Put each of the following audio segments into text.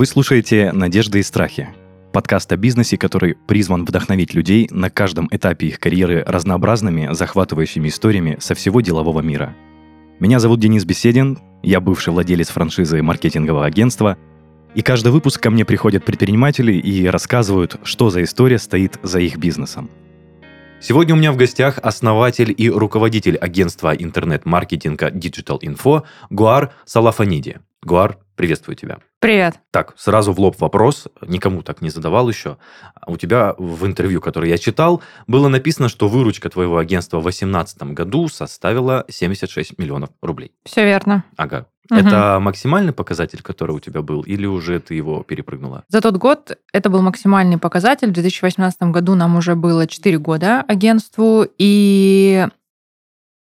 Вы слушаете «Надежды и страхи» – подкаст о бизнесе, который призван вдохновить людей на каждом этапе их карьеры разнообразными, захватывающими историями со всего делового мира. Меня зовут Денис Беседин, я бывший владелец франшизы маркетингового агентства, и каждый выпуск ко мне приходят предприниматели и рассказывают, что за история стоит за их бизнесом. Сегодня у меня в гостях основатель и руководитель агентства интернет-маркетинга Digital Info Гуар Салафаниди. Гуар, приветствую тебя. Привет. Так, сразу в лоб вопрос, никому так не задавал еще. У тебя в интервью, которое я читал, было написано, что выручка твоего агентства в 2018 году составила 76 миллионов рублей. Все верно. Ага. Угу. Это максимальный показатель, который у тебя был, или уже ты его перепрыгнула? За тот год это был максимальный показатель. В 2018 году нам уже было 4 года агентству, и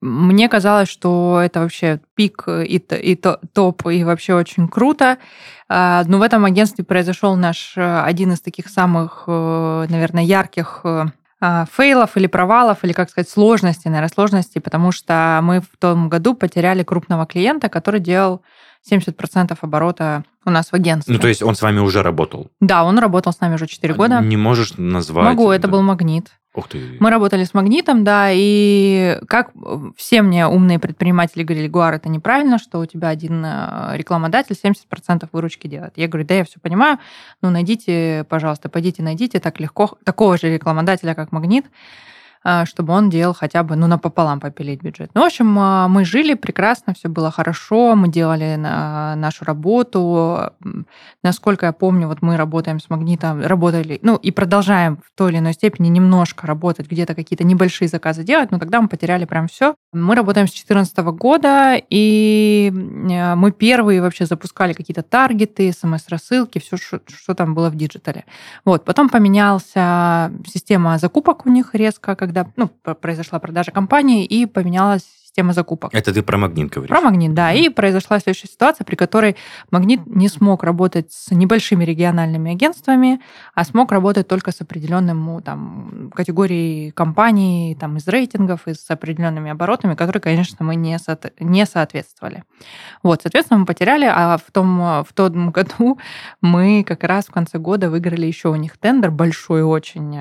мне казалось, что это вообще пик и, и топ, и вообще очень круто. А, но в этом агентстве произошел наш э, один из таких самых, э, наверное, ярких э, а, фейлов или провалов, или, как сказать, сложностей, наверное, сложностей, потому что мы в том году потеряли крупного клиента, который делал 70% оборота у нас в агентстве. Ну, то есть он с вами уже работал? Да, он работал с нами уже 4 года. Не можешь назвать? Могу, это да. был магнит. Ух ты. Мы работали с магнитом, да, и как все мне умные предприниматели говорили, Гуар, это неправильно, что у тебя один э, рекламодатель 70% выручки делает. Я говорю, да, я все понимаю, ну найдите, пожалуйста, пойдите найдите так легко такого же рекламодателя, как магнит, чтобы он делал хотя бы, ну, напополам попилить бюджет. Ну, в общем, а, мы жили прекрасно, все было хорошо, мы делали нашу работу. Насколько я помню, вот мы работаем с магнитом, работали, ну, и продолжаем в той или иной степени немножко работать, где-то какие-то небольшие заказы делать, но тогда мы потеряли прям все. Мы работаем с 2014 года, и а, мы первые вообще запускали какие-то таргеты, смс-рассылки, все, что, что там было в digital е. Вот, потом поменялся система закупок у них резко, когда ну, произошла продажа компании и поменялась система закупок. Это ты про магнит говоришь? Про магнит, да. И произошла следующая ситуация, при которой магнит не смог работать с небольшими региональными агентствами, а смог работать только с определенным там, категорией компаний там, из рейтингов и с определенными оборотами, которые, конечно, мы не, со... не соответствовали. Вот, соответственно, мы потеряли, а в том, в том году мы как раз в конце года выиграли еще у них тендер большой очень.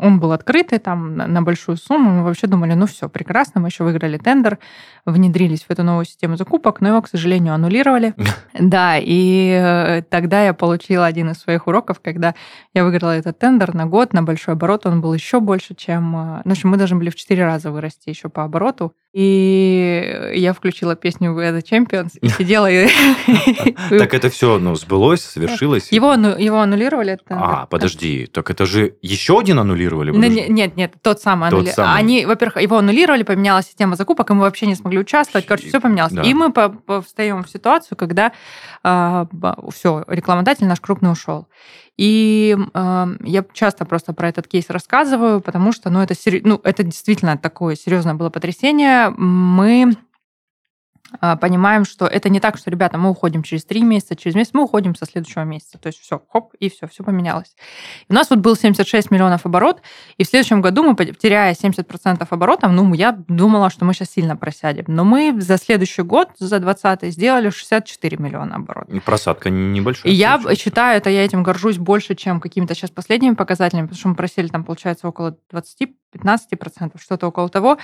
Он был открытый там на большую сумму. Мы вообще думали, ну все, прекрасно, мы еще выиграли тендер, внедрились в эту новую систему закупок, но его, к сожалению, аннулировали. Да, и э, тогда я получила один из своих уроков, когда я выиграла этот тендер на год, на большой оборот, он был еще больше, чем... Э, ну, в общем, мы должны были в 4 раза вырасти еще по обороту. И я включила песню We are the Champions и сидела и... Так это все, ну, сбылось, совершилось? Его, его аннулировали. А, подожди, так это же еще один аннулировали? Нет, нет, тот самый аннулировали. Они, во-первых, его аннулировали, поменялась система закупок, и мы вообще не смогли участвовать. Короче, все поменялось. И мы встаем в ситуацию, когда а, все, рекламодатель наш крупный ушел. И э, я часто просто про этот кейс рассказываю, потому что ну, это, ну, это действительно такое серьезное было потрясение. Мы понимаем, что это не так, что, ребята, мы уходим через три месяца, через месяц мы уходим со следующего месяца. То есть все, хоп, и все, все поменялось. И у нас вот был 76 миллионов оборот, и в следующем году мы, теряя 70% оборотов, ну, я думала, что мы сейчас сильно просядем. Но мы за следующий год, за 20 сделали 64 миллиона оборотов. Просадка небольшая. И я считаю, это я этим горжусь больше, чем какими-то сейчас последними показателями, потому что мы просили там, получается, около 20 15%, что-то около того.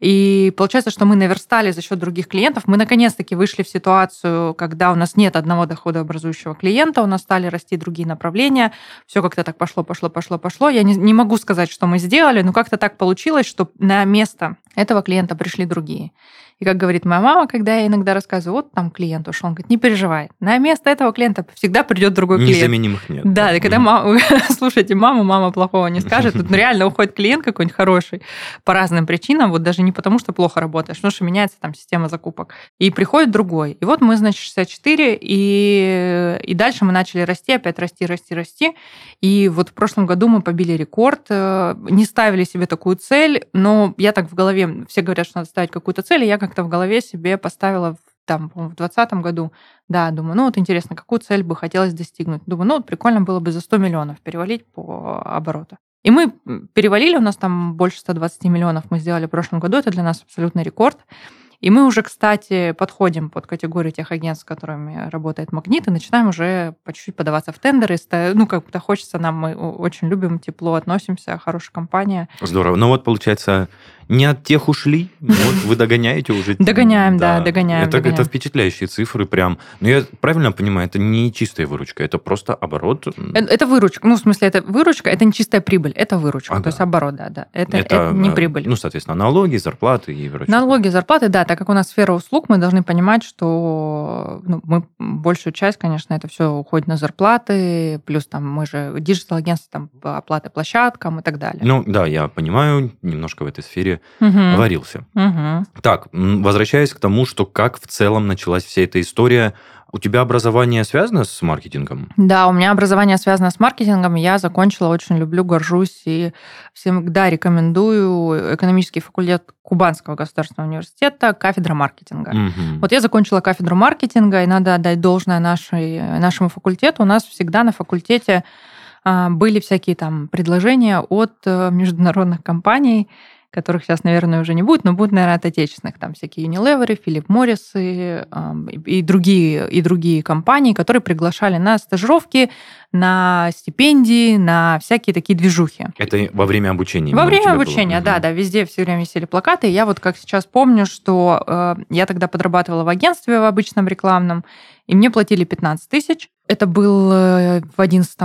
И получается, что мы наверстали за счет других клиентов. Мы наконец-таки вышли в ситуацию, когда у нас нет одного доходообразующего клиента, у нас стали расти другие направления. Все как-то так пошло, пошло, пошло, пошло. Я не, не могу сказать, что мы сделали, но как-то так получилось, что на место этого клиента пришли другие. И как говорит моя мама, когда я иногда рассказываю, вот там клиент ушел, он говорит, не переживай, на место этого клиента всегда придет другой клиент. Незаменимых нет. Да, и когда мама, слушайте маму, мама плохого не скажет, тут реально уходит клиент какой-нибудь хороший по разным причинам, вот даже не потому, что плохо работаешь, потому что меняется там система закупок. И приходит другой. И вот мы, значит, 64, и, и дальше мы начали расти, опять расти, расти, расти. И вот в прошлом году мы побили рекорд, э, не ставили себе такую цель, но я так в голове, все говорят, что надо ставить какую-то цель, и я как-то в голове себе поставила там, в 2020 году, да, думаю, ну вот интересно, какую цель бы хотелось достигнуть. Думаю, ну вот прикольно было бы за 100 миллионов перевалить по обороту. И мы перевалили, у нас там больше 120 миллионов мы сделали в прошлом году, это для нас абсолютный рекорд. И мы уже, кстати, подходим под категорию тех агентств, с которыми работает Магнит, и начинаем уже по чуть-чуть подаваться в тендеры. Ну, как-то хочется нам, мы очень любим, тепло относимся, хорошая компания. Здорово. Ну вот, получается, не от тех ушли, вот вы догоняете уже. Догоняем, да, догоняем. Это, это впечатляющие цифры прям. Но я правильно понимаю, это не чистая выручка, это просто оборот? Это, это выручка. Ну, в смысле, это выручка, это не чистая прибыль, это выручка. Ага. То есть оборот, да, да. Это, это, это не прибыль. Ну, соответственно, налоги, зарплаты и прочее. Налоги, зарплаты, да. Так как у нас сфера услуг, мы должны понимать, что ну, мы большую часть, конечно, это все уходит на зарплаты, плюс там мы же digital-агентство, там оплаты площадкам и так далее. Ну, да, я понимаю немножко в этой сфере угу. варился. Угу. Так, возвращаясь к тому, что как в целом началась вся эта история, у тебя образование связано с маркетингом? Да, у меня образование связано с маркетингом. Я закончила, очень люблю, горжусь и всегда рекомендую экономический факультет Кубанского государственного университета, кафедра маркетинга. Угу. Вот я закончила кафедру маркетинга, и надо отдать должное нашей, нашему факультету. У нас всегда на факультете а, были всякие там предложения от э, международных компаний, которых сейчас, наверное, уже не будет, но будут, наверное, от отечественных. Там всякие Unilever, Филипп Моррис и, и, другие, и другие компании, которые приглашали на стажировки, на стипендии, на всякие такие движухи. Это во время обучения? Во время обучения, было? да, да. Везде все время висели плакаты. И я вот как сейчас помню, что э, я тогда подрабатывала в агентстве в обычном рекламном, и мне платили 15 тысяч. Это был э, в 11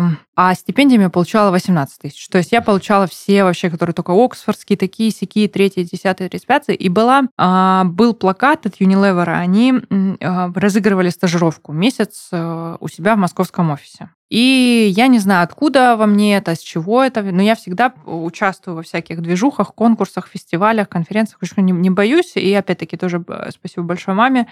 а стипендиями я получала 18 тысяч. То есть я получала все вообще, которые только оксфордские, такие, сякие, третьи, десятые, тридцать И была, а, был плакат от Unilever, они а, разыгрывали стажировку месяц а, у себя в московском офисе. И я не знаю, откуда во мне это, с чего это, но я всегда участвую во всяких движухах, конкурсах, фестивалях, конференциях, не, не боюсь. И опять-таки тоже спасибо большое маме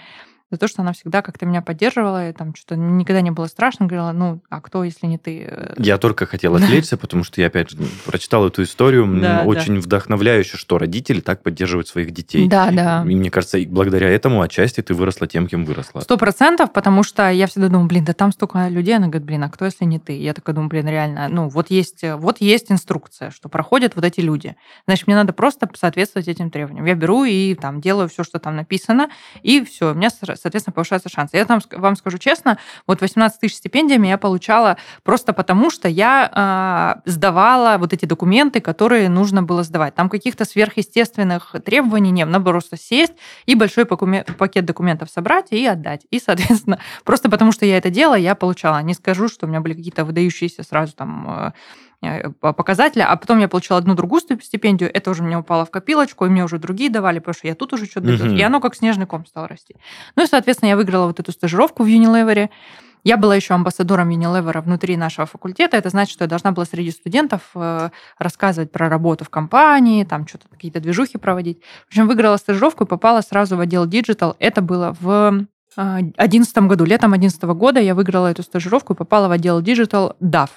за то, что она всегда как-то меня поддерживала, и там что-то никогда не было страшно, говорила, ну, а кто, если не ты? Я только хотел отвлечься, потому что я, опять же, прочитал эту историю, да, очень да. вдохновляюще, что родители так поддерживают своих детей. Да, да. И мне кажется, благодаря этому отчасти ты выросла тем, кем выросла. Сто процентов, потому что я всегда думаю, блин, да там столько людей, она говорит, блин, а кто, если не ты? Я такая думаю, блин, реально, ну, вот есть, вот есть инструкция, что проходят вот эти люди. Значит, мне надо просто соответствовать этим требованиям. Я беру и там делаю все, что там написано, и все, у меня соответственно, повышаются шансы. Я там, вам скажу честно, вот 18 тысяч стипендиями я получала просто потому, что я э, сдавала вот эти документы, которые нужно было сдавать. Там каких-то сверхъестественных требований нет. Надо просто сесть и большой пакет документов собрать и отдать. И, соответственно, просто потому, что я это делала, я получала. Не скажу, что у меня были какие-то выдающиеся сразу там Э, показателя, а потом я получила одну другую стипендию, это уже мне упало в копилочку, и мне уже другие давали, потому что я тут уже что-то uh-huh. и оно как снежный ком стало расти. Ну и, соответственно, я выиграла вот эту стажировку в Unilever. Я была еще амбассадором Unilever внутри нашего факультета. Это значит, что я должна была среди студентов э, рассказывать про работу в компании, там что-то какие-то движухи проводить. В общем, выиграла стажировку и попала сразу в отдел Digital. Это было в 2011 году, летом 2011 года я выиграла эту стажировку и попала в отдел Digital DAF.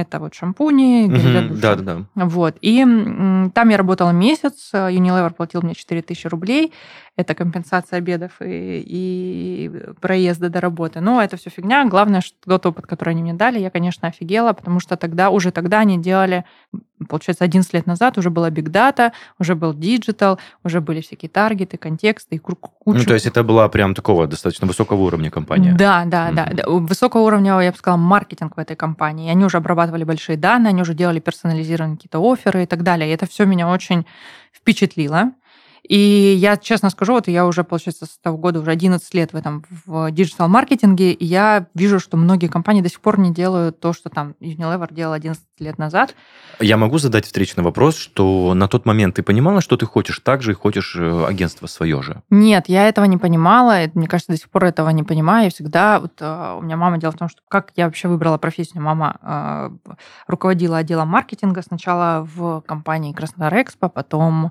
Это вот шампуни, гель Да, да, да. Вот. И там я работала месяц, Unilever платил мне 4000 рублей. Это компенсация обедов и, и проезда до работы. Но это все фигня. Главное, что тот опыт, который они мне дали, я, конечно, офигела, потому что тогда, уже тогда они делали, получается, 11 лет назад уже была Big Data, уже был Digital, уже были всякие таргеты, контексты и куча... Ну, то есть это была прям такого достаточно высокого уровня компания. Да, да, mm-hmm. да. Высокого уровня, я бы сказала, маркетинг в этой компании. И они уже обрабатывали большие данные, они уже делали персонализированные какие-то оферы и так далее. И это все меня очень впечатлило. И я честно скажу, вот я уже, получается, с того года уже 11 лет в этом в диджитал-маркетинге, и я вижу, что многие компании до сих пор не делают то, что там Unilever делал 11 лет назад. Я могу задать встречный вопрос, что на тот момент ты понимала, что ты хочешь так же и хочешь э, агентство свое же? Нет, я этого не понимала. Мне кажется, до сих пор этого не понимаю. И всегда вот э, у меня мама дело в том, что как я вообще выбрала профессию. Мама э, руководила отделом маркетинга сначала в компании Краснодар Экспо, потом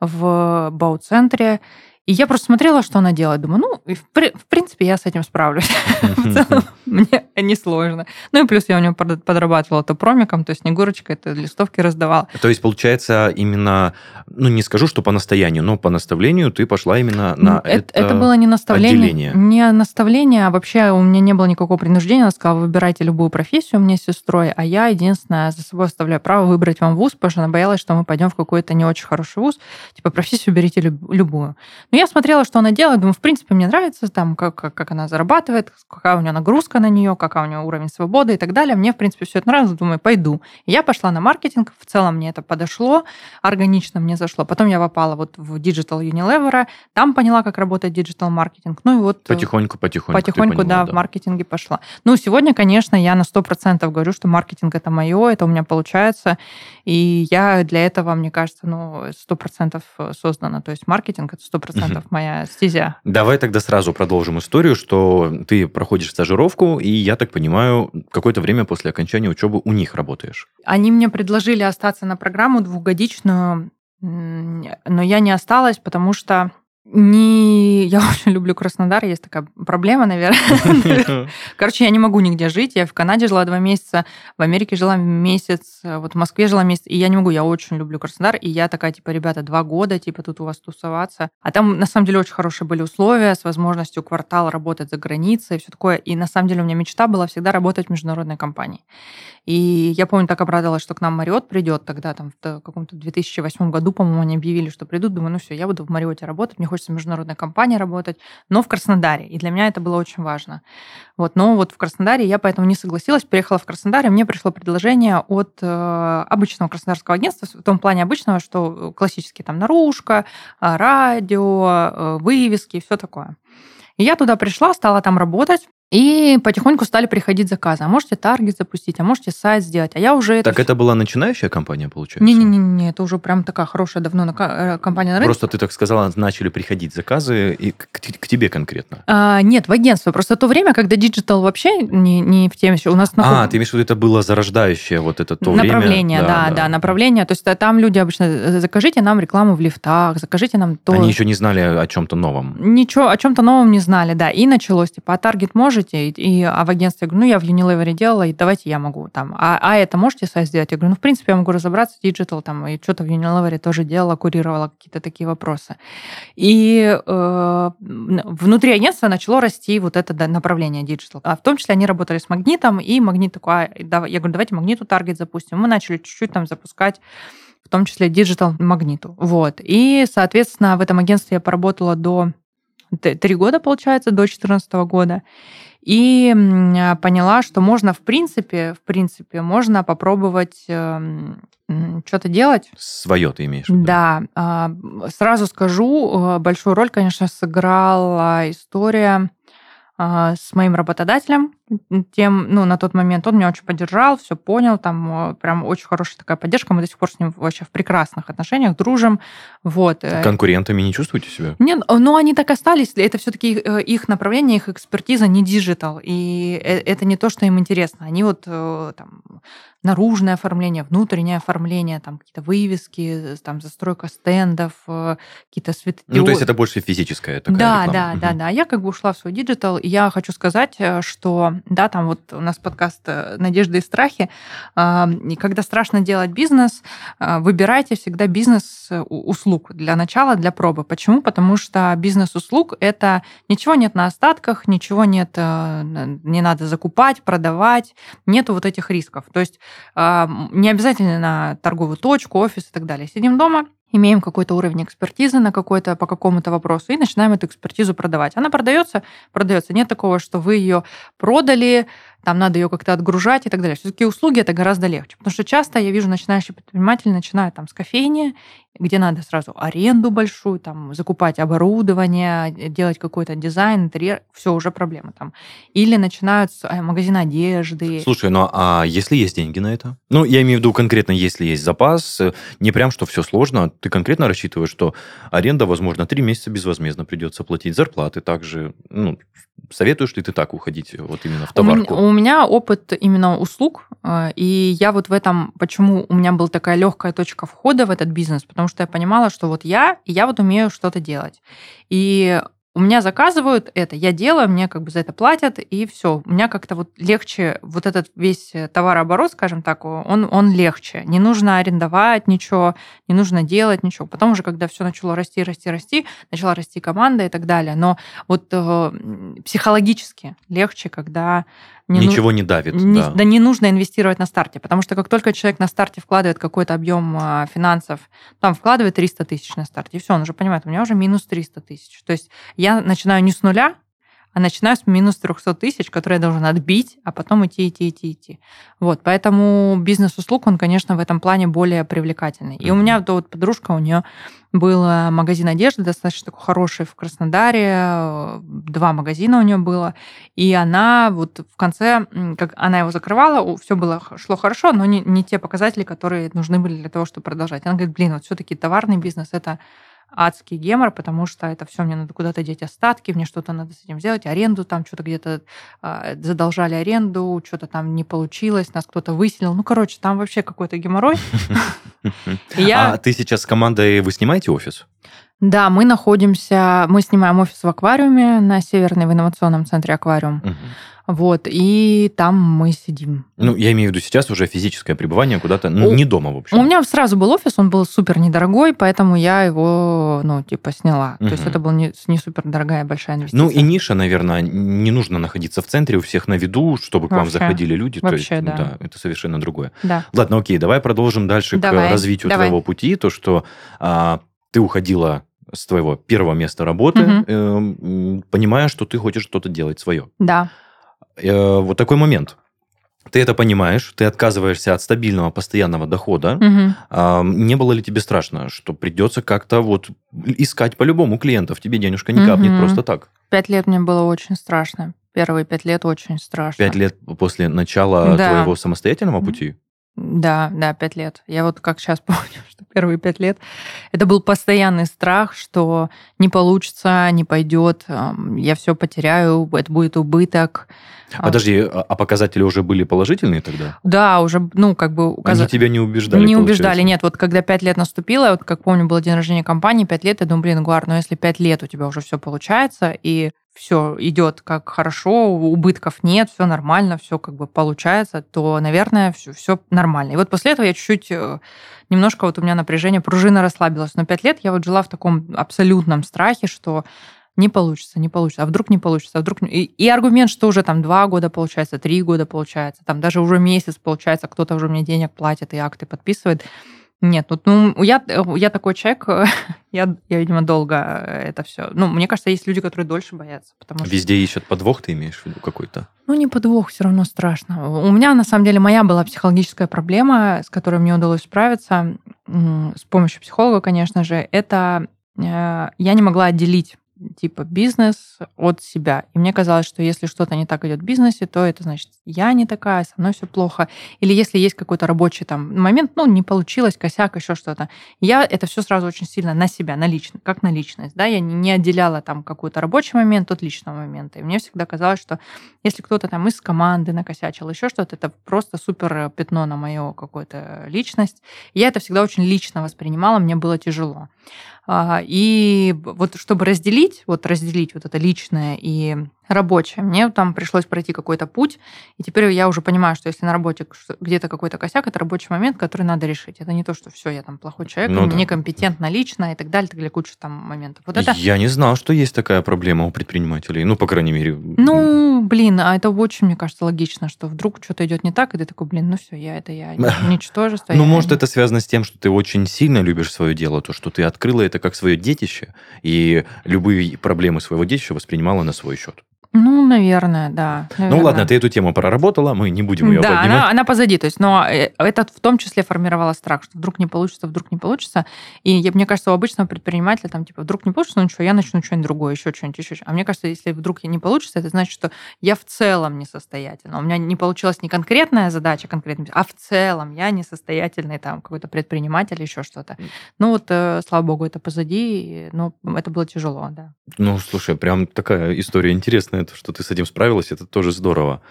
в Бау-центре. И я просто смотрела, что она делает. Думаю, ну, в, в принципе, я с этим справлюсь. В целом, мне несложно. Ну и плюс я у него подрабатывала то промиком, то снегурочкой, это листовки раздавала. То есть, получается, именно, ну, не скажу, что по настоянию, но по наставлению ты пошла именно на это Это было не наставление. Не наставление, а вообще у меня не было никакого принуждения. Она сказала, выбирайте любую профессию мне с сестрой, а я единственное за собой оставляю право выбрать вам вуз, потому что она боялась, что мы пойдем в какой-то не очень хороший вуз. Типа, профессию берите любую. Но я смотрела, что она делает, думаю, в принципе, мне нравится, там, как, как, как она зарабатывает, какая у нее нагрузка на нее, какая у нее уровень свободы и так далее. Мне, в принципе, все это нравилось, думаю, пойду. И я пошла на маркетинг, в целом мне это подошло, органично мне зашло. Потом я попала вот в Digital Unilever, там поняла, как работает Digital маркетинг. Ну и вот... Потихоньку, потихоньку. Потихоньку, поняла, да, да, в маркетинге пошла. Ну, сегодня, конечно, я на 100% говорю, что маркетинг это мое, это у меня получается. И я для этого, мне кажется, ну, 100% создана. То есть маркетинг это 100% угу. моя стезя. Давай тогда сразу продолжим историю, что ты проходишь стажировку, и, я так понимаю, какое-то время после окончания учебы у них работаешь. Они мне предложили остаться на программу двухгодичную, но я не осталась, потому что не... Я очень люблю Краснодар, есть такая проблема, наверное. Короче, я не могу нигде жить. Я в Канаде жила два месяца, в Америке жила месяц, вот в Москве жила месяц, и я не могу, я очень люблю Краснодар, и я такая, типа, ребята, два года, типа, тут у вас тусоваться. А там, на самом деле, очень хорошие были условия, с возможностью квартал работать за границей и все такое. И, на самом деле, у меня мечта была всегда работать в международной компании. И я помню, так обрадовалась, что к нам Мариот придет тогда, там, в каком-то 2008 году, по-моему, они объявили, что придут. Думаю, ну все, я буду в Мариоте работать, мне хочется в международной компании работать, но в Краснодаре. И для меня это было очень важно. Вот, но вот в Краснодаре я поэтому не согласилась, приехала в Краснодар, и мне пришло предложение от э, обычного краснодарского агентства, в том плане обычного, что классические там наружка, э, радио, э, вывески, все такое. И я туда пришла, стала там работать. И потихоньку стали приходить заказы. А можете таргет запустить, а можете сайт сделать. А я уже... Так это, это была начинающая компания, получается? Не-не-не, это уже прям такая хорошая давно на... Э, компания на рынке. Просто ты так сказала, начали приходить заказы и к, к тебе конкретно. А, нет, в агентство. Просто то время, когда digital вообще не, не в теме. У нас а, ты имеешь в виду, это было зарождающее вот это то направление, время? да, да, да, направление. То есть там люди обычно, э, закажите нам рекламу в лифтах, закажите нам то... Они еще не знали о чем-то новом. Ничего, о чем-то новом не знали, да. И началось, типа, а таргет можете? И, а в агентстве я говорю, ну, я в Unilever делала, и давайте я могу там. А, а это можете сайт сделать? Я говорю, ну, в принципе, я могу разобраться, digital там, и что-то в Unilever тоже делала, курировала какие-то такие вопросы. И э, внутри агентства начало расти вот это направление digital. А в том числе они работали с магнитом, и магнит такой, а, я говорю, давайте магниту таргет запустим. Мы начали чуть-чуть там запускать в том числе digital магниту. Вот. И, соответственно, в этом агентстве я поработала до три года, получается, до 2014 года. И поняла, что можно, в принципе, в принципе, можно попробовать эм, что-то делать. Свое ты имеешь в виду? Да. А, сразу скажу, э, большую роль, конечно, сыграла история а, с моим работодателем, тем, ну, на тот момент он меня очень поддержал, все понял, там э, прям очень хорошая такая поддержка, мы до сих пор с ним вообще в прекрасных отношениях, дружим, вот. Э. Конкурентами не чувствуете себя? Нет, но они так остались, это все-таки э, их направление, их экспертиза не digital, и это не то, что им интересно, они вот там наружное оформление, внутреннее оформление, там какие-то вывески, там застройка стендов, какие-то светодиоды. Ну, то есть это больше физическое такая Да, реклама. да, угу. да, да. Я как бы ушла в свой digital, и я хочу сказать, что да, там вот у нас подкаст э, «Надежды и страхи». И когда страшно делать бизнес, а, выбирайте всегда бизнес э, для начала, для пробы. Почему? Потому что бизнес-услуг – это ничего нет на остатках, ничего нет, э, не надо закупать, продавать, нету вот этих рисков. То есть не обязательно на торговую точку, офис и так далее. Сидим дома, имеем какой-то уровень экспертизы на какой-то по какому-то вопросу и начинаем эту экспертизу продавать. Она продается, продается. Нет такого, что вы ее продали, там надо ее как-то отгружать и так далее. Все-таки услуги это гораздо легче. Потому что часто я вижу начинающие предприниматели начинают там с кофейни, где надо сразу аренду большую, там, закупать оборудование, делать какой-то дизайн, интерьер, все, уже проблема там. Или начинают с э, магазина одежды. Слушай, ну а если есть деньги на это? Ну, я имею в виду конкретно, если есть запас, э, не прям, что все сложно, ты конкретно рассчитываешь, что аренда, возможно, три месяца безвозмездно придется платить, зарплаты также, ну, советуешь ли ты так уходить вот именно в товарку? У меня, у меня опыт именно услуг, э, и я вот в этом, почему у меня была такая легкая точка входа в этот бизнес, потому что я понимала, что вот я, и я вот умею что-то делать. И у меня заказывают это, я делаю, мне как бы за это платят, и все. У меня как-то вот легче, вот этот весь товарооборот, скажем так, он, он легче. Не нужно арендовать ничего, не нужно делать ничего. Потом уже, когда все начало расти, расти, расти, начала расти команда и так далее. Но вот э, психологически легче, когда не ну- Ничего не давит, не- да. да не нужно инвестировать на старте, потому что как только человек на старте вкладывает какой-то объем а, финансов, там вкладывает 300 тысяч на старте, и все, он уже понимает, у меня уже минус 300 тысяч. То есть я начинаю не с нуля, а начинаю с минус 300 тысяч, которые я должен отбить, а потом идти, идти, идти, идти. Вот, поэтому бизнес-услуг, он, конечно, в этом плане более привлекательный. И у меня вот, вот подружка, у нее был э, магазин одежды, достаточно такой хороший в Краснодаре, э, два магазина у нее было, и она вот в конце, как она его закрывала, все было шло хорошо, но не, не те показатели, которые нужны были для того, чтобы продолжать. Она говорит, блин, вот все-таки товарный бизнес это адский гемор, потому что это все мне надо куда-то деть остатки, мне что-то надо с этим сделать, аренду там что-то где-то а, задолжали аренду, что-то там не получилось, нас кто-то выселил. Ну, короче, там вообще какой-то геморрой. А ты сейчас с командой, вы снимаете офис? Да, мы находимся, мы снимаем офис в аквариуме на Северной в инновационном центре аквариум. Вот, и там мы сидим. Ну, я имею в виду сейчас уже физическое пребывание куда-то, У- ну, не дома, в общем. У меня сразу был офис, он был супер недорогой, поэтому я его, ну, типа, сняла. То есть это была не, не супер дорогая большая инвестиция. Ну и ниша, наверное, не нужно находиться в центре, у всех на виду, чтобы к вам Вообще. заходили люди. То Вообще, есть, да. это совершенно другое. Да. Ладно, окей, давай продолжим дальше Давай, к развитию давай. твоего пути. То, что а, ты уходила с твоего первого места работы, эм, м, понимая, что ты хочешь что-то делать свое. Да. Э, вот такой момент. Ты это понимаешь, ты отказываешься от стабильного, постоянного дохода. Мгм. А, не было ли тебе страшно, что придется как-то вот искать по-любому клиентов, тебе денежка не капнет Мгм. просто так? Пять лет мне было очень страшно. Первые пять лет очень страшно. Пять лет после начала Да. твоего самостоятельного пути? Да, да, пять лет. Я вот как сейчас помню, что первые пять лет это был постоянный страх, что не получится, не пойдет, эм, я все потеряю, это будет убыток. А, Подожди, а а показатели уже были положительные тогда? Да, уже, ну, как бы Они указа- тебя не убеждали? Не получается? убеждали, нет. Вот когда пять лет наступило, вот как помню, был день рождения компании, пять лет, я думаю, блин, Гуар, но если пять лет у тебя уже все получается, и все идет как хорошо, убытков нет, все нормально, все как бы получается, то, наверное, все, все нормально. И вот после этого я чуть-чуть, э, немножко вот у меня напряжение, пружина расслабилась. Но пять лет я вот жила в таком абсолютном страхе, что не получится, не получится, а вдруг не получится, а вдруг... И, и аргумент, что уже там два года получается, три года получается, там даже уже месяц получается, кто-то уже мне денег платит и акты подписывает. Нет, вот, ну, я, я такой человек, я, я, видимо, долго это все... Ну, мне кажется, есть люди, которые дольше боятся, потому что... Везде ищут подвох, ты имеешь в виду какой-то? Ну, не подвох, все равно страшно. У меня, на самом деле, моя была психологическая проблема, с которой мне удалось справиться, с помощью психолога, конечно же, это э, я не могла отделить типа бизнес от себя. И мне казалось, что если что-то не так идет в бизнесе, то это значит, я не такая, со мной все плохо. Или если есть какой-то рабочий там момент, ну, не получилось, косяк, еще что-то. Я это все сразу очень сильно на себя, на личность, как на личность. Да? Я не, отделяла там какой-то рабочий момент от личного момента. И мне всегда казалось, что если кто-то там из команды накосячил, еще что-то, это просто супер пятно на мою какую-то личность. Я это всегда очень лично воспринимала, мне было тяжело. А, И вот чтобы разделить, вот разделить вот это личное и рабочее, мне там пришлось пройти какой-то путь, и теперь я уже понимаю, что если на работе где-то какой-то косяк, это рабочий момент, который надо решить. Это не то, что все, я там плохой человек, Ну да. некомпетентно лично и так далее, так далее, куча там моментов. Вот это Я не знал, что есть такая проблема у предпринимателей. Ну, по крайней мере. Ну, блин, а это очень, мне кажется, логично, что вдруг что-то идет не так, и ты такой, блин, ну все, я это я, ничтожество. Ну, может, это связано с тем, что ты очень сильно любишь свое дело, то, что ты открыла это как свое детище, и любые проблемы своего детища воспринимала на свой счет. Ну, наверное, да. Ну, наверное. ладно, ты эту тему проработала, мы не будем ее да, поднимать. она, она позади. То есть, но э, это в том числе формировало страх, что вдруг не получится, вдруг не получится. И я- мне кажется, у обычного предпринимателя там типа вдруг не получится, ну ничего, я начну что-нибудь другое, еще что-нибудь, еще. А мне кажется, если вдруг не получится, это значит, что я в целом несостоятельна. У меня не получилась не конкретная задача, конкретная, а в целом я несостоятельный там какой-то предприниматель, еще что-то. Ну вот, э, слава богу, это позади, и, ну, это было тяжело, да. Ну, слушай, прям такая история интересная, то, что ты с этим справилась, это тоже здорово.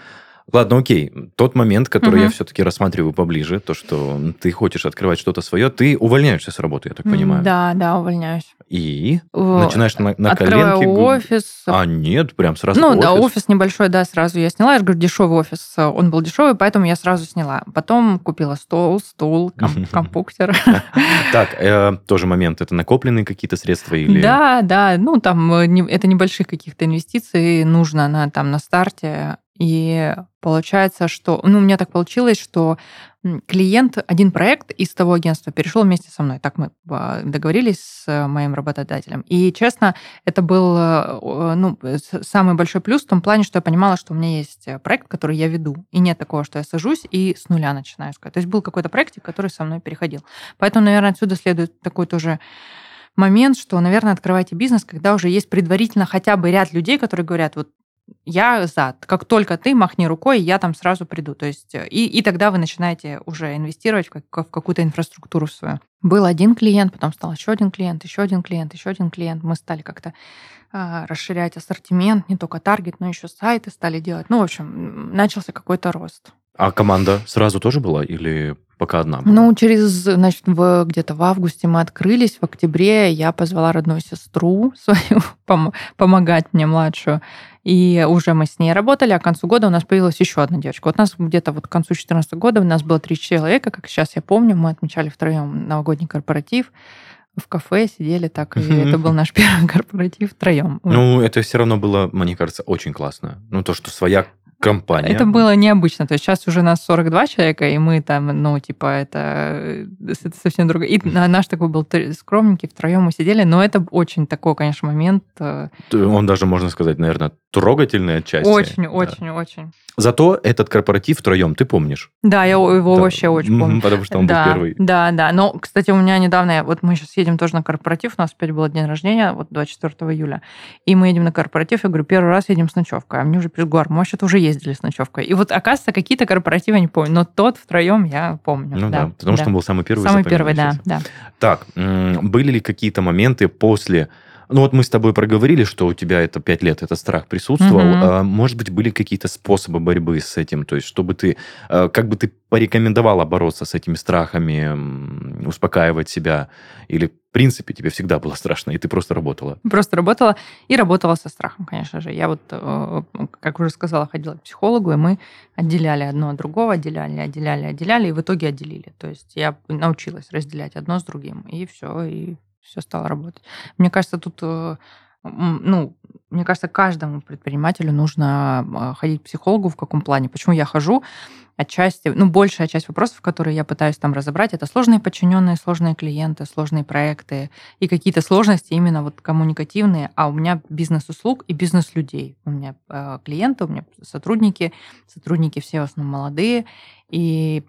Ладно, окей. Тот момент, который я Мгм. все-таки рассматриваю поближе, то, что ты хочешь открывать что-то свое, ты увольняешься с работы, я так понимаю. Да, да, увольняюсь. И начинаешь на, на Открываю коленке... офис. А, нет, прям сразу ну офис. да, офис небольшой, да, сразу я сняла. Я же говорю, дешевый офис, э, он был дешевый, поэтому я сразу сняла. Потом купила стол, стул, ком- компьютер. Так, э, тоже момент. Это накопленные какие-то средства или... Да, да, ну там э, это небольших каких-то инвестиций нужно на, там, на старте. И получается, что... Ну, у меня так получилось, что клиент, один проект из того агентства перешел вместе со мной. Так мы а, договорились с моим работодателем. И, честно, это был э, ну, самый большой плюс в том плане, что я понимала, что у меня есть проект, который я веду. И нет такого, что я сажусь и с нуля начинаю искать. То есть был какой-то проектик, который со мной переходил. Поэтому, наверное, отсюда следует такой тоже момент, что, наверное, открывайте бизнес, когда уже есть предварительно хотя бы ряд людей, которые говорят, вот я за. Как только ты махни рукой, я там сразу приду. То есть, э, и, и тогда вы начинаете уже инвестировать в, как, в какую-то инфраструктуру свою. Был один клиент, потом стал еще один клиент, еще один клиент, еще один клиент. Мы стали как-то а, расширять ассортимент, не только таргет, но еще сайты стали делать. Ну, в общем, начался какой-то рост. А команда сразу тоже была или пока одна была? Ну, через, значит, в, где-то в августе мы открылись, в октябре я позвала родную сестру свою пом- помогать мне младшую. И уже мы с ней работали, а к концу года у нас появилась еще одна девочка. Вот у нас где-то вот к концу 2014 года у нас было три человека, как сейчас я помню, мы отмечали втроем новогодний корпоратив в кафе сидели так, и это был наш первый корпоратив втроем. Ну, это все равно было, мне кажется, очень классно. Ну, то, что своя компания. Это было необычно. То есть сейчас уже нас 42 человека, и мы там, ну, типа, это, это совсем другое. И наш такой был скромненький, втроем мы сидели, но это очень такой, конечно, момент. Э, он даже, можно сказать, наверное, трогательный отчасти. Очень, да. очень, очень. Зато этот корпоратив втроем, ты помнишь? Да, я его да. вообще очень помню. Потому что он да, был первый. Да, да. Но, кстати, у меня недавно, вот мы сейчас едем тоже на корпоратив, у нас опять был день рождения, вот 24 июля, и мы едем на корпоратив, я говорю, первый раз едем с ночевкой, а мне уже пишут, Гуар, мы вообще-то уже ездили с ночевкой. И вот, оказывается, какие-то корпоративы не помню, но тот втроем я помню. Ну да, да потому да. что он был самый первый. Самый первый, да, да. Так, были ли какие-то моменты после ну вот мы с тобой проговорили, что у тебя это пять лет, этот страх присутствовал. Угу. Может быть, были какие-то способы борьбы с этим? То есть, чтобы ты, а, как бы ты порекомендовала бороться с этими страхами, успокаивать себя? Или, в принципе, тебе всегда было страшно, и ты просто работала? Просто работала и работала со страхом, конечно же. Я вот, э, как уже сказала, ходила к психологу, и мы отделяли одно от другого, отделяли, отделяли, отделяли, и в итоге отделили. То есть я научилась разделять одно с другим, и все, и все стало работать. Мне кажется, тут э, ну, мне кажется, каждому предпринимателю нужно а, ходить к психологу в каком плане. Почему я хожу? Отчасти, ну, большая часть вопросов, которые я пытаюсь там разобрать, это сложные подчиненные, сложные клиенты, сложные проекты и какие-то сложности именно вот коммуникативные. А у меня бизнес услуг и бизнес людей. У меня э, клиенты, у меня сотрудники, сотрудники все в основном молодые, и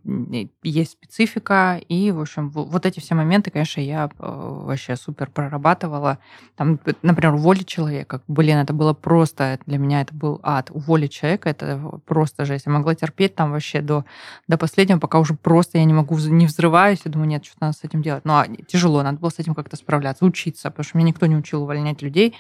есть специфика, и, в общем, вот эти все моменты, конечно, я э, вообще супер прорабатывала. Там, например, уволить человека. Блин, это было просто, для меня это был ад. Уволить человека, это просто жесть. Я могла терпеть там вообще до, до последнего, пока уже просто я не могу, не взрываюсь, и думаю, нет, что надо с этим делать. Ну, а тяжело, надо было с этим как-то справляться, учиться, потому что меня никто не учил увольнять людей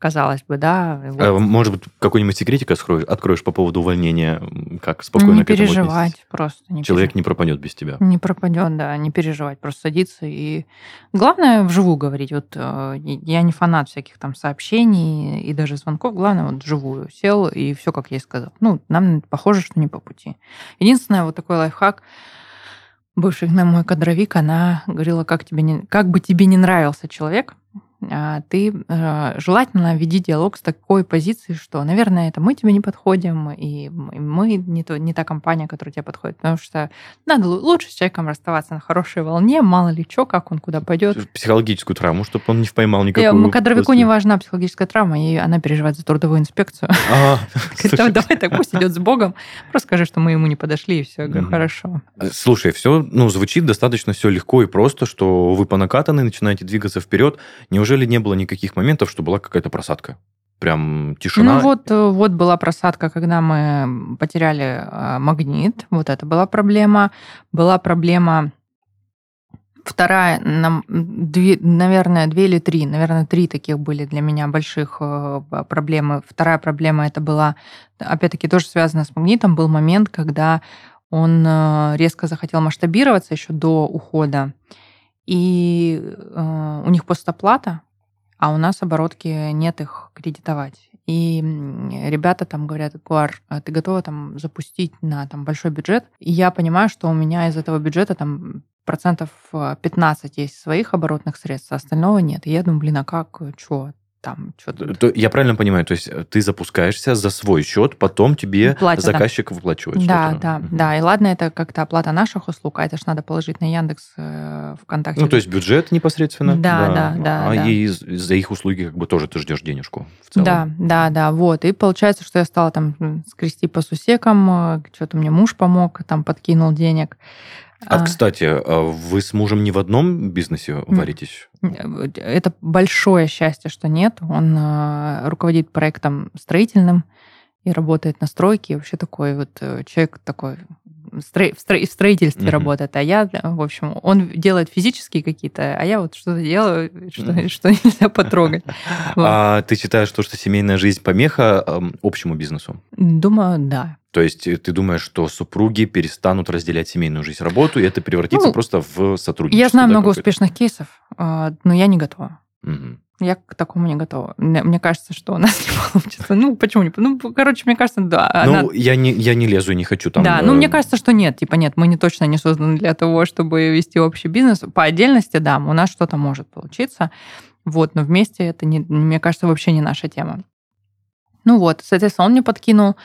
казалось бы, да. Вот. А, может быть, какой-нибудь секретик откроешь, откроешь по поводу увольнения, как спокойно не к этому переживать отнестись? просто. Не Человек переживать. не пропадет без тебя. Не пропадет, да, не переживать, просто садиться и... Главное вживую говорить. Вот э, я не фанат всяких там сообщений и даже звонков, главное вот вживую сел и все, как я и сказал. Ну, нам похоже, что не по пути. Единственное, вот такой лайфхак, бывший на мой кадровик, она говорила, как, тебе не, как бы тебе не нравился человек, а, ты э, желательно веди диалог с такой позиции, что, наверное, это мы тебе не подходим, и мы не, то, не та компания, которая тебе подходит. Потому что надо лучше с человеком расставаться на хорошей волне, мало ли что, как он куда пойдет. Психологическую травму, чтобы он не впоймал никакую... И, кадровику не важна психологическая травма, и она переживает за трудовую инспекцию. А, давай так пусть идет с Богом. Просто скажи, что мы ему не подошли, и все, хорошо. Слушай, все ну, звучит достаточно все легко и просто, что вы по накатанной начинаете двигаться вперед. Неужели Неужели не было никаких моментов, что была какая-то просадка? Прям тишина? Ну вот, э, вот была просадка, когда мы потеряли э, магнит. Вот это была проблема. Была проблема Вторая, нам, наверное, две или три, наверное, три таких были для меня больших э, проблемы. Вторая проблема это была, опять-таки, тоже связана с магнитом. Был момент, когда он резко захотел масштабироваться еще до ухода и э, у них постоплата, а у нас оборотки нет их кредитовать. И ребята там говорят, Гуар, а ты готова там запустить на там большой бюджет? И я понимаю, что у меня из этого бюджета там процентов 15 есть своих оборотных средств, а остального нет. И я думаю, блин, а как, что? Там что-то. То, я правильно понимаю, то есть э, ты запускаешься за свой счет, потом тебе Платят, да. заказчик выплачивает Да, да, Мгм. да. И ладно, это как-то оплата наших услуг, а это ж надо положить на Яндекс, э, ВКонтакте. Ну, то есть бюджет непосредственно. Да, да, да, А да. и за их услуги как бы тоже ты ждешь денежку в целом. Да, да, да, вот. И получается, что я стала там скрести по сусекам, что-то мне муж помог, там подкинул денег. А, кстати, а вы с мужем не в одном бизнесе варитесь? Э, Это большое счастье, что нет. Он э, руководит проектом строительным и работает на стройке. И вообще такой вот э, человек такой стро- в стро- в строительстве Мгм. работает. А я, в общем, он делает физические какие-то, а я вот что-то делаю, что, Мгм. что нельзя потрогать. Вот. А ты считаешь, то, что семейная жизнь помеха ам, общему бизнесу? Думаю, да. То есть э, ты думаешь, что супруги перестанут разделять семейную жизнь, работу, и это превратится Ну, просто в сотрудничество? Я знаю да, много успешных кейсов, э, но я не готова. Мгм. Я к такому не готова. Мне, кажется, что у нас не получится. Ну, почему не? Ну, короче, мне кажется, да. она- Ну, я не, я не лезу, не хочу там... да, ну э, мне кажется, что нет. Типа нет, мы не точно не созданы для того, чтобы вести общий бизнес. По отдельности, да, у нас что-то может получиться. Вот, но вместе это, не, мне кажется, вообще не наша тема. Ну вот, соответственно, он мне подкинул.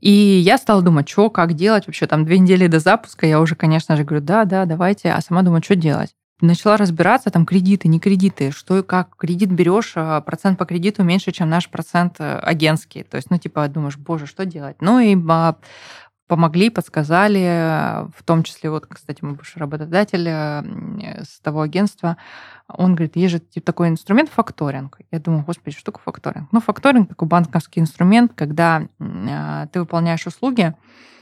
И я стала думать, что, как делать. Вообще там две недели до запуска я уже, конечно же, говорю, да, да, давайте. А сама думаю, что делать. Начала разбираться, там кредиты, не кредиты, что и как. Кредит берешь, а процент по кредиту меньше, чем наш процент э, агентский. То есть, ну, типа, думаешь, боже, что делать? Ну, и а, помогли, подсказали, э, в том числе, вот, кстати, мой бывший работодатель э, с того агентства, он говорит, есть же типа, такой инструмент факторинг. Я думаю, господи, что такое факторинг? Ну, факторинг такой банковский инструмент, когда э, ты выполняешь услуги,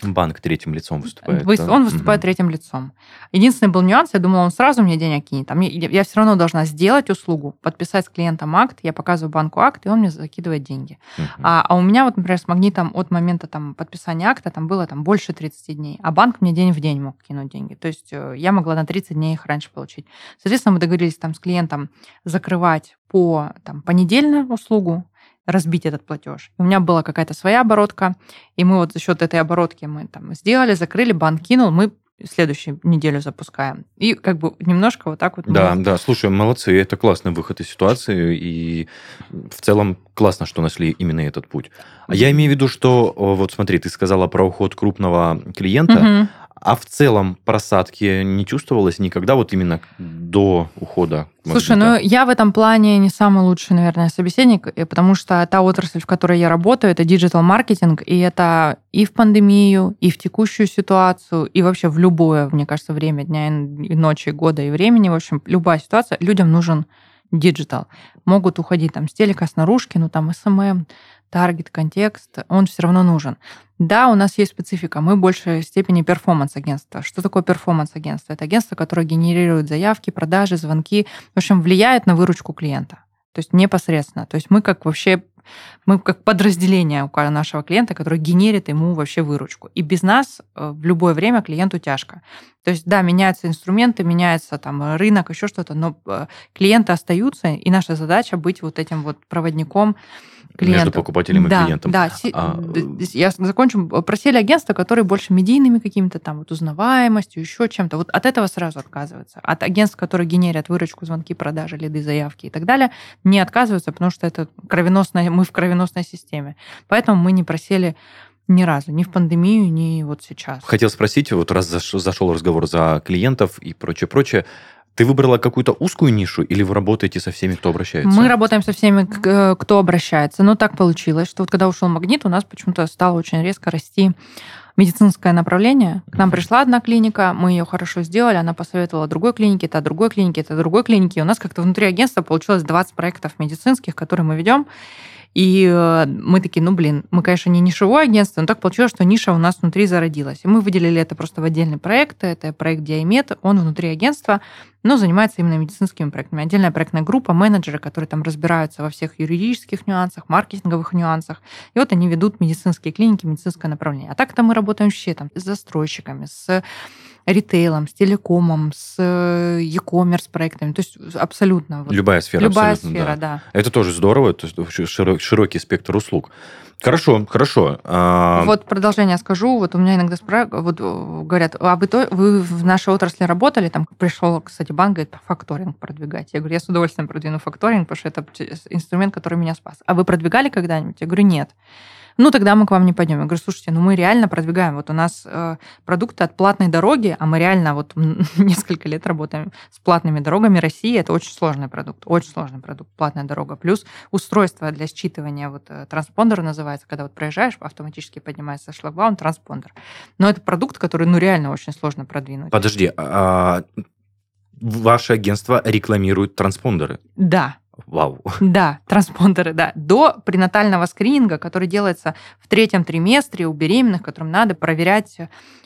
Банк третьим лицом выступает. вы- да? он выступает Мгм. третьим лицом. Единственный был нюанс, я думала, он сразу мне денег кинет. А мне, я все равно должна сделать услугу, подписать с клиентом акт, я показываю банку акт, и он мне закидывает деньги. Мгм. А, а у меня вот, например, с магнитом от момента там, подписания акта там было там, больше 30 дней, а банк мне день в день мог кинуть деньги. То есть э, я могла на 30 дней их раньше получить. Соответственно, мы договорились там с клиентом закрывать по там, понедельно услугу, разбить этот платеж. У меня была какая-то своя оборотка, и мы вот за счет этой оборотки мы там сделали, закрыли, банк кинул, мы следующую неделю запускаем. И как бы немножко вот так вот... мы- Да, да, слушай, молодцы, это классный выход из ситуации, и в целом классно, что нашли именно этот путь. А я имею в виду, что, вот смотри, ты сказала про уход крупного клиента, Мгм. А в целом просадки не чувствовалось никогда вот именно до ухода? Слушай, ну я в этом плане не самый лучший, наверное, собеседник, э, потому что та отрасль, в которой я работаю, это digital-маркетинг, и это и в пандемию, и в текущую ситуацию, и вообще в любое, мне кажется, время дня и ночи, года и времени, в общем, любая ситуация, людям нужен digital. Могут уходить там с телека, с наружки, ну там SMM, таргет, контекст, он все равно нужен. Да, у нас есть специфика, мы в большей степени перформанс-агентство. Что такое перформанс-агентство? Это агентство, которое генерирует заявки, продажи, звонки, в общем, влияет на выручку клиента. То есть непосредственно. То есть мы как вообще мы как подразделение у нашего клиента, который генерит ему вообще выручку. И без нас э, в любое время клиенту тяжко. То есть, да, меняются инструменты, меняется там рынок, еще что-то, но э, клиенты остаются, и наша задача быть вот этим вот проводником клиента. Между покупателем да, и клиентом. Да, А, д- я закончу. Просили агентства, которые больше медийными какими-то там вот узнаваемостью, еще чем-то. Вот от этого сразу отказываются. От агентств, которые генерят выручку, звонки, продажи, лиды, заявки и так далее, не отказываются, потому что это кровеносная, мы в кровеносной системе. Поэтому мы не просели ни разу, ни в пандемию, ни вот сейчас. Хотел спросить, вот раз заш- зашел разговор за клиентов и прочее-прочее, ты выбрала какую-то узкую нишу или вы работаете со всеми, кто обращается? Мы работаем со всеми, э, кто обращается. Но так получилось, что вот когда ушел магнит, у нас почему-то стало очень резко расти медицинское направление. К нам пришла одна клиника, мы ее хорошо сделали, она посоветовала другой клинике, это другой клинике, это другой клинике. И у нас как-то внутри агентства получилось 20 проектов медицинских, которые мы ведем. И э, мы такие, ну, блин, мы, конечно, не нишевое агентство, но так получилось, что ниша у нас внутри зародилась. И мы выделили это просто в отдельный проект. Это проект Диамет, он внутри агентства, но занимается именно медицинскими проектами. Отдельная проектная группа, менеджеры, которые там разбираются во всех юридических нюансах, маркетинговых нюансах. И вот они ведут медицинские клиники, медицинское направление. А так-то мы работаем вообще там с застройщиками, с ритейлом, с телекомом, с э, e-commerce проектами. То есть абсолютно. Вот, любая сфера. Любая сфера, да. да. Это тоже здорово, то есть широкий спектр услуг. Хорошо, хорошо. А... Вот продолжение скажу. Вот у меня иногда спрашивают, вот э, говорят, а вы, то, вы в нашей отрасли работали? Там пришел, кстати, банк, говорит, факторинг продвигать. Я говорю, я с удовольствием продвину факторинг, потому что это инструмент, который меня спас. А вы продвигали когда-нибудь? Я говорю, нет. Ну, тогда мы к вам не пойдем. Я говорю, слушайте, ну мы реально продвигаем. Вот у нас э, продукты от платной дороги, а мы реально вот несколько лет работаем с платными дорогами России. Это очень сложный продукт, очень сложный продукт, платная дорога. Плюс устройство для считывания, вот э, транспондер называется, когда вот проезжаешь, автоматически поднимается шлагбаум, транспондер. Но это продукт, который, ну, реально очень сложно продвинуть. Подожди, а, а ваше агентство рекламирует транспондеры? Да. Вау. Да, транспондеры, да. До пренатального скрининга, который делается в третьем триместре у беременных, которым надо проверять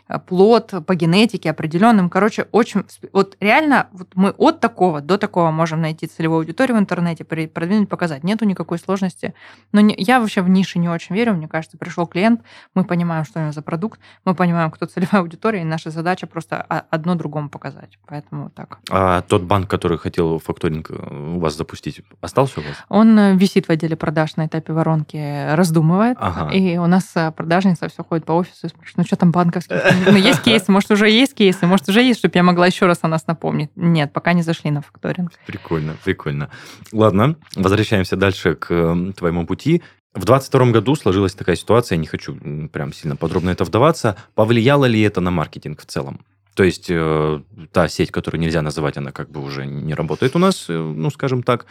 Э, плод по генетике определенным. Короче, очень... Вот реально вот мы от такого до такого можем найти целевую аудиторию в интернете, продвинуть, показать. Нету никакой сложности. Но не, я вообще в ниши не очень верю. Мне кажется, пришел клиент, мы понимаем, что у него за продукт, мы понимаем, кто целевая аудитория, и наша задача просто одно другому показать. Поэтому так. А тот банк, который хотел факторинг э, у вас запустить, остался у вас? Он э, висит в отделе продаж на этапе воронки, раздумывает. Ага. И у нас продажница все ходит по офису и спрашивает, ну что там банковский ну, есть кейсы, может, уже есть кейсы, может, уже есть, чтобы я могла еще раз о нас напомнить. Нет, пока не зашли на факторинг. Прикольно, прикольно. Ладно, возвращаемся дальше к твоему пути. В 2022 году сложилась такая ситуация, я не хочу прям сильно подробно это вдаваться. Повлияло ли это на маркетинг в целом? То есть э, та сеть, которую нельзя называть, она как бы уже не работает у нас, э, ну, скажем так.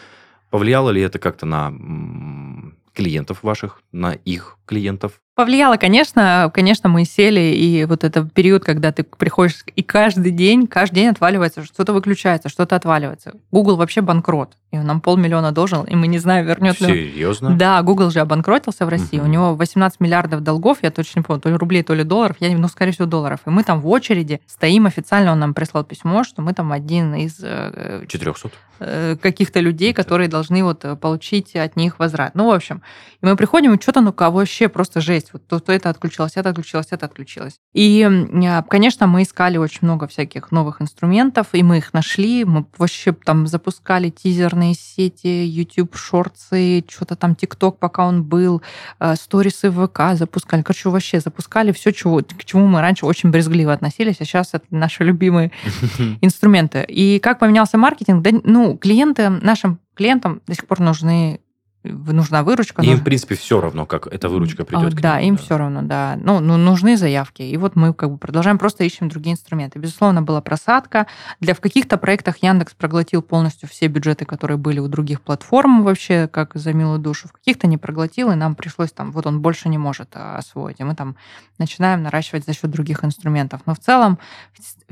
Повлияло ли это как-то на клиентов ваших, на их клиентов? Повлияло, конечно. Конечно, мы сели, и вот это период, когда ты приходишь, и каждый день, каждый день отваливается, что-то выключается, что-то отваливается. Google вообще банкрот, и он нам полмиллиона должен, и мы не знаем, вернет ли... Серьезно? Да, Google же обанкротился в России. Угу. У него 18 миллиардов долгов, я точно не помню, то ли рублей, то ли долларов, я, ну, скорее всего, долларов. И мы там в очереди стоим официально, он нам прислал письмо, что мы там один из... 400? Э, каких-то людей, которые должны вот получить от них возврат. Ну, в общем, и мы приходим, и что-то, ну, кого вообще просто жесть. Вот то, то это отключилось, это отключилось, это отключилось. И, а, конечно, мы искали очень много всяких новых инструментов, и мы их нашли. Мы вообще там запускали тизерные сети, YouTube шорты, что-то там ТикТок, пока он был, э, сторисы в ВК запускали. Короче, вообще запускали все, чего, к чему мы раньше очень брезгливо относились, а сейчас это наши любимые инструменты. И как поменялся маркетинг? Да, ну, клиенты, нашим клиентам до сих пор нужны нужна выручка. Им, в принципе, все равно, как эта выручка придет. А, да, ним, им да. все равно, да. Ну, ну, нужны заявки. И вот мы как бы продолжаем, просто ищем другие инструменты. Безусловно, была просадка. Для в каких-то проектах Яндекс проглотил полностью все бюджеты, которые были у других платформ вообще, как за милую душу. В каких-то не проглотил, и нам пришлось там, вот он больше не может а, освоить. И мы там начинаем наращивать за счет других инструментов. Но в целом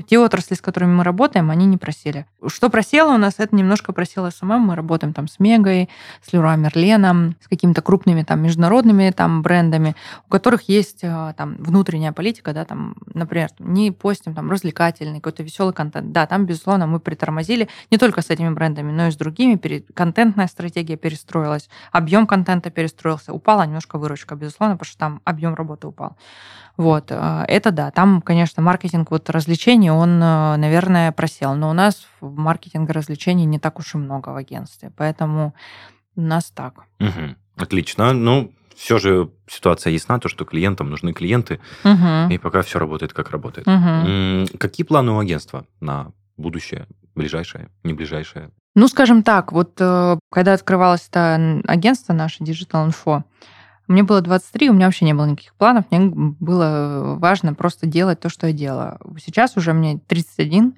те отрасли, с которыми мы работаем, они не просели. Что просело у нас, это немножко просело SMM. Мы работаем там с Мегой, с Леруа Мерленом, с какими-то крупными там международными там брендами, у которых есть э, там внутренняя политика, да, там, например, не постим там развлекательный, какой-то веселый контент. Да, там, безусловно, мы притормозили не только с этими брендами, но и с другими. Контентная стратегия перестроилась, объем контента перестроился, упала немножко выручка, безусловно, потому что там объем работы упал. Вот, э, это да, там, конечно, маркетинг вот развлечений, он, э, наверное, просел, но у нас в маркетинге развлечений не так уж и много в агентстве, поэтому нас так. Угу. Отлично. Ну, все же ситуация ясна, то, что клиентам нужны клиенты, угу. и пока все работает, как работает. Угу. Какие планы у агентства на будущее, ближайшее, не ближайшее? Ну, скажем так, вот э, когда открывалось это агентство наше Digital Info, мне было 23, у меня вообще не было никаких планов, мне было важно просто делать то, что я делала. Сейчас уже мне 31,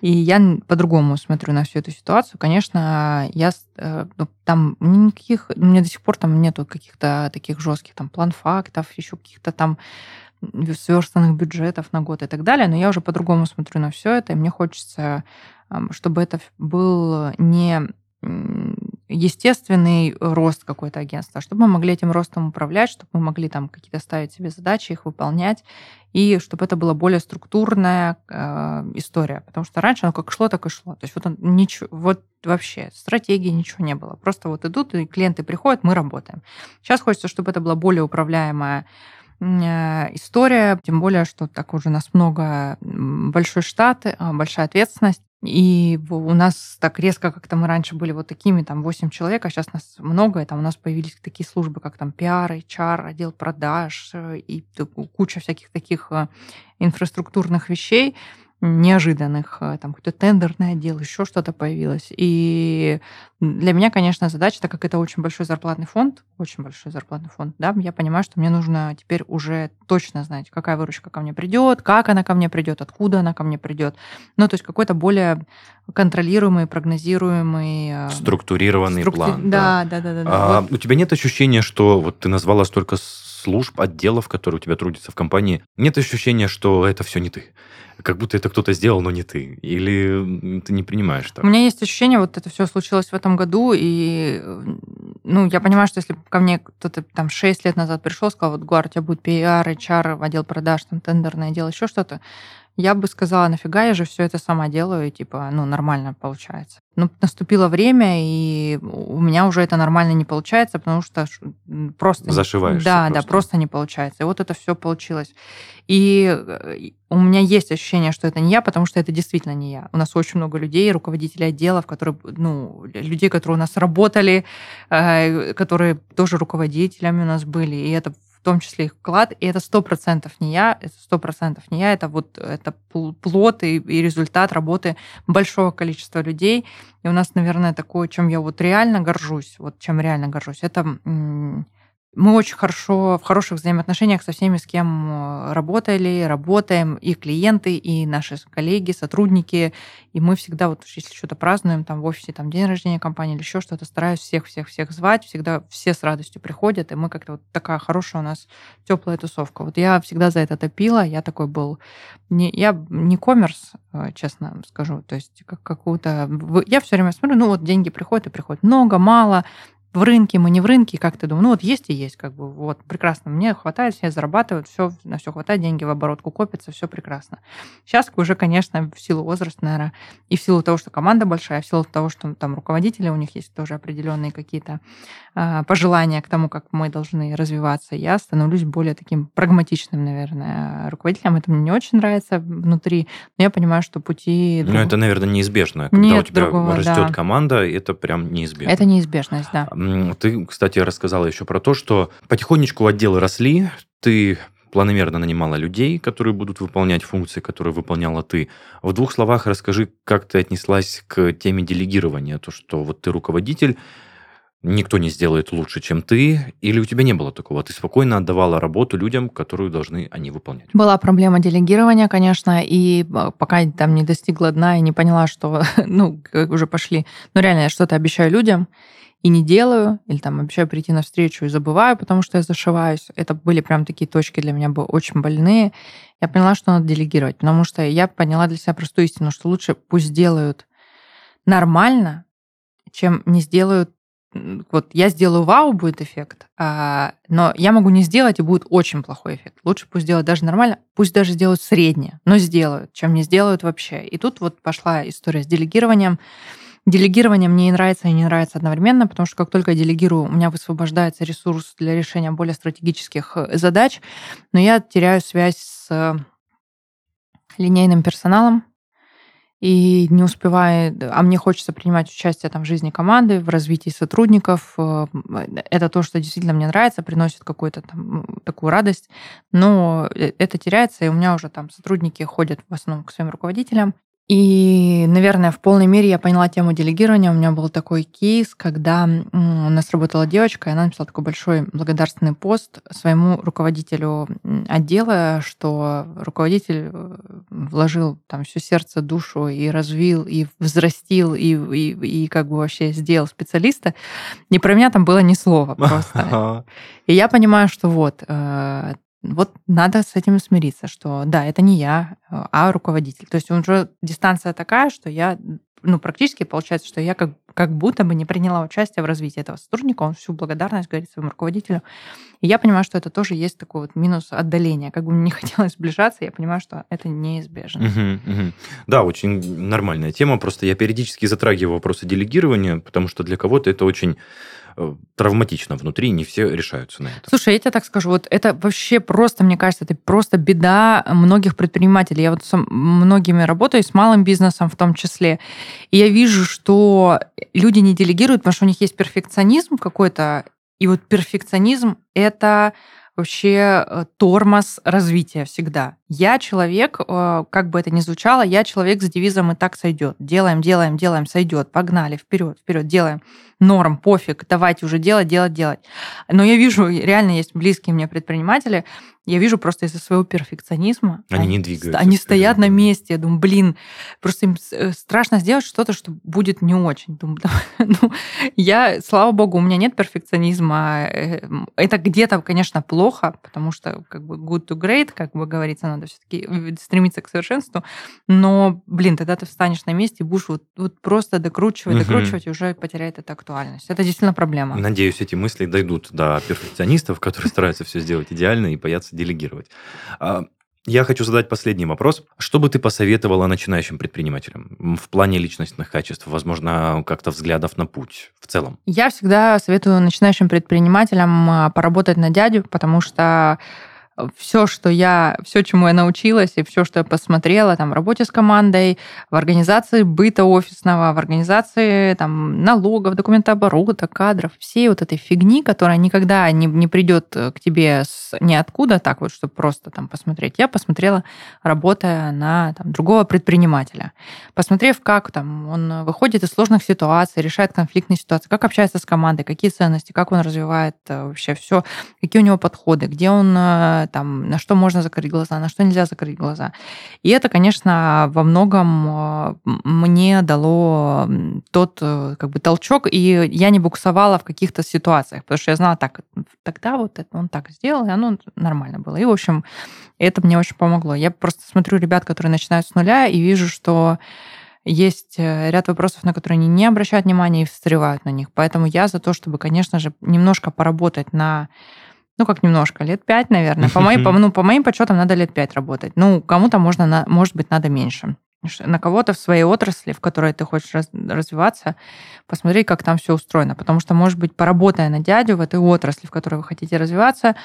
и я по-другому смотрю на всю эту ситуацию. Конечно, я э, ну, там никаких, меня до сих пор там нету каких-то таких жестких там план фактов, еще каких-то там сверстанных бюджетов на год и так далее, но я уже по-другому смотрю на все это, и мне хочется, чтобы это был не естественный рост какой-то агентства, чтобы мы могли этим ростом управлять, чтобы мы могли там какие-то ставить себе задачи, их выполнять, и чтобы это была более структурная э, история. Потому что раньше оно как шло, так и шло. То есть вот, он, ничего, вот вообще стратегии ничего не было. Просто вот идут, и клиенты приходят, мы работаем. Сейчас хочется, чтобы это была более управляемая история, тем более, что так уже у нас много, большой штат, а, большая ответственность. И у нас так резко, как-то мы раньше были вот такими, там, 8 человек, а сейчас нас много, и там у нас появились такие службы, как там пиар, HR, отдел продаж э, и куча всяких таких э, инфраструктурных вещей, неожиданных, э, там какой-то тендерный отдел, еще что-то появилось. И для меня, конечно, задача, так как это очень большой зарплатный фонд, очень большой зарплатный фонд, да, я понимаю, что мне нужно теперь уже точно знать, какая выручка ко мне придет, как она ко мне придет, откуда она ко мне придет. Ну, то есть какой-то более контролируемый, прогнозируемый... Э, Структурированный структу... план. Да, да, да. да, да. А, вот. У тебя нет ощущения, что вот ты назвала столько служб, отделов, которые у тебя трудятся в компании, нет ощущения, что это все не ты? как будто это кто-то сделал, но не ты? Или ты не принимаешь так? У меня есть ощущение, вот это все случилось в этом году, и ну, я понимаю, что если ко мне кто-то там 6 лет назад пришел, сказал, вот, Гуар, у тебя будет PR, HR, отдел продаж, там, тендерное дело, еще что-то, я бы сказала, нафига я же все это сама делаю, и типа, ну, нормально получается. Ну, наступило время, и у меня уже это нормально не получается, потому что просто... Зашиваешься Да, просто. да, просто не получается. И вот это все получилось. И э, у меня есть ощущение, что это не я, потому что это действительно не я. У нас очень много людей, руководителей отделов, которые, ну, людей, которые у нас работали, э, которые тоже руководителями у нас были. И это в том числе их вклад, и это сто процентов не я, это сто процентов не я, это вот это плод и, и результат работы большого количества людей. И у нас, наверное, такое, чем я вот реально горжусь, вот чем реально горжусь, это мы очень хорошо, в хороших взаимоотношениях со всеми, с кем э, работали, работаем, и клиенты, и наши коллеги, сотрудники. И мы всегда, вот если что-то празднуем там в офисе, там день рождения компании или еще что-то, стараюсь всех-всех-всех звать, всегда все с радостью приходят, и мы как-то вот такая хорошая у нас теплая тусовка. Вот я всегда за это топила, я такой был... Не, я не коммерс, э, честно скажу, то есть как какую-то... Я все время смотрю, ну вот деньги приходят и приходят. Много, мало, в рынке, мы не в рынке, как ты думаешь, ну вот есть и есть, как бы, вот, прекрасно, мне хватает, все зарабатывают, все, на все хватает, деньги в оборотку копятся, все прекрасно. Сейчас уже, конечно, в силу возраста, наверное, и в силу того, что команда большая, в силу того, что там руководители, у них есть тоже определенные какие-то э, пожелания к тому, как мы должны развиваться, я становлюсь более таким прагматичным, наверное, руководителем. Это мне не очень нравится внутри, но я понимаю, что пути... Ну, друг... это, наверное, неизбежно. Когда Нет у тебя другого, растет да. команда, это прям неизбежно. Это неизбежность, да. Ты, кстати, рассказала еще про то, что потихонечку отделы росли, ты планомерно нанимала людей, которые будут выполнять функции, которые выполняла ты. В двух словах расскажи, как ты отнеслась к теме делегирования, то, что вот ты руководитель, никто не сделает лучше, чем ты, или у тебя не было такого? Ты спокойно отдавала работу людям, которую должны они выполнять? Была проблема делегирования, конечно, и а, пока там не достигла дна и не поняла, что, ну, уже пошли, ну, реально, я что-то обещаю людям, и не делаю, или там обещаю прийти на встречу и забываю, потому что я зашиваюсь. Это были прям такие точки для меня бы очень больные. Я поняла, что надо делегировать, потому что я поняла для себя простую истину, что лучше пусть сделают нормально, чем не сделают вот я сделаю вау, будет эффект, а, но я могу не сделать, и будет очень плохой эффект. Лучше пусть сделают даже нормально, пусть даже сделают среднее, но сделают, чем не сделают вообще. И тут вот пошла история с делегированием. Делегирование мне и нравится, и не нравится одновременно, потому что как только я делегирую, у меня высвобождается ресурс для решения более стратегических э, задач, но я теряю связь с э, линейным персоналом, и не успеваю, а мне хочется принимать участие там, в жизни команды, в развитии сотрудников. Э, это то, что действительно мне нравится, приносит какую-то там такую радость, но это теряется, и у меня уже там сотрудники ходят в основном к своим руководителям, и, наверное, в полной мере я поняла тему делегирования. У меня был такой кейс, когда у нас работала девочка, и она написала такой большой благодарственный пост своему руководителю отдела, что руководитель э, вложил там все сердце, душу и развил, и взрастил, и, и, и как бы вообще сделал специалиста. И про меня там было ни слова просто. И я понимаю, что вот, э, вот надо с этим смириться, что да, это не я, а руководитель. То есть уже дистанция такая, что я, ну, практически получается, что я как, как будто бы не приняла участие в развитии этого сотрудника, он всю благодарность говорит своему руководителю. И я понимаю, что это тоже есть такой вот минус отдаления. Как бы мне не хотелось сближаться, я понимаю, что это неизбежно. Угу, угу. Да, очень нормальная тема. Просто я периодически затрагиваю вопросы делегирования, потому что для кого-то это очень травматично внутри, не все решаются на это. Слушай, я тебе так скажу, вот это вообще просто, мне кажется, это просто беда многих предпринимателей. Я вот с многими работаю, с малым бизнесом в том числе, и я вижу, что люди не делегируют, потому что у них есть перфекционизм какой-то, и вот перфекционизм — это вообще э, тормоз развития всегда. Я человек, э, как бы это ни звучало, я человек с девизом «и так сойдет». Делаем, делаем, делаем, сойдет. Погнали, вперед, вперед, делаем. Норм, пофиг, давайте уже делать, делать, делать. Но я вижу, реально есть близкие мне предприниматели, я вижу просто из-за своего перфекционизма. Они, они не двигаются. Они стоят на месте. Я думаю, блин, просто им э, страшно сделать что-то, что будет не очень. Думаю, да, ну, я, слава богу, у меня нет перфекционизма. Эм, это где-то, конечно, плохо, потому что как бы good to great, как бы говорится, надо все-таки стремиться к совершенству. Но, блин, тогда ты встанешь на месте и будешь вот, вот просто докручивать, угу. докручивать, и уже потеряет эта актуальность. Это действительно проблема. Надеюсь, эти мысли дойдут до перфекционистов, которые стараются все сделать идеально и боятся делегировать. А, я хочу задать последний вопрос. Что бы ты посоветовала начинающим предпринимателям в плане личностных качеств, возможно, как-то взглядов на путь в целом? Я всегда советую начинающим предпринимателям а, поработать на дядю, потому что все, что я, все, чему я научилась, и все, что я посмотрела там, в работе с командой, в организации быта офисного, в организации там, налогов, документооборота, кадров, всей вот этой фигни, которая никогда не, не придет к тебе с ниоткуда, так вот, чтобы просто там посмотреть. Я посмотрела, работая на там, другого предпринимателя. Посмотрев, как там он выходит из сложных ситуаций, решает конфликтные ситуации, как общается с командой, какие ценности, как он развивает э, вообще все, какие у него подходы, где он э, там, на что можно закрыть глаза, на что нельзя закрыть глаза. И это, конечно, во многом э, мне дало тот э, как бы толчок, и я не буксовала в каких-то ситуациях, потому что я знала, так, тогда вот это он так сделал, и оно нормально было. И, в общем, это мне очень помогло. Я просто смотрю ребят, которые начинают с нуля, и вижу, что есть э, ряд вопросов, на которые они не обращают внимания и встревают на них. Поэтому я за то, чтобы, конечно же, немножко поработать на ну, как немножко, лет пять, наверное. По моим, по, ну, по моим подсчетам надо лет пять работать. Ну, кому-то можно, на, может быть, надо меньше. На кого-то в своей отрасли, в которой ты хочешь раз, развиваться, посмотри, как там все устроено. Потому что, может быть, поработая на дядю в этой отрасли, в которой вы хотите развиваться,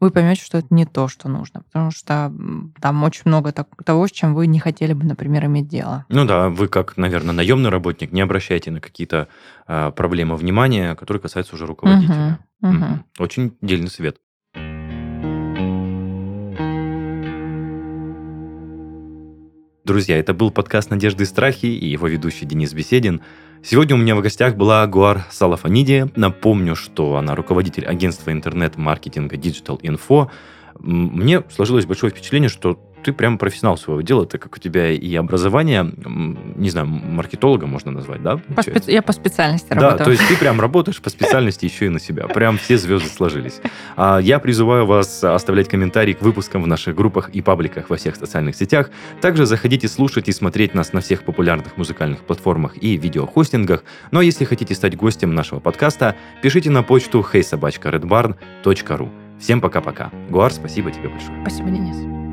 вы поймете, что это не то, что нужно, потому что там очень много того, с чем вы не хотели бы, например, иметь дело. Ну да, вы как, наверное, наемный работник не обращаете на какие-то э, проблемы внимания, которые касаются уже руководителя. Угу, угу. Очень дельный совет. Друзья, это был подкаст «Надежды и страхи» и его ведущий Денис Беседин. Сегодня у меня в гостях была Гуар Салафаниди. Напомню, что она руководитель агентства интернет-маркетинга Digital Info. Мне сложилось большое впечатление, что ты прям профессионал своего дела, так как у тебя и образование, не знаю, маркетолога можно назвать, да? По специ... Я по специальности да, работаю. Да, то есть ты прям работаешь по специальности еще и на себя. Прям все звезды сложились. А я призываю вас оставлять комментарии к выпускам в наших группах и пабликах во всех социальных сетях. Также заходите слушать и смотреть нас на всех популярных музыкальных платформах и видеохостингах. Ну а если хотите стать гостем нашего подкаста, пишите на почту heysobachkaredbarn.ru. Всем пока-пока. Гуар, спасибо тебе большое. Спасибо, Денис.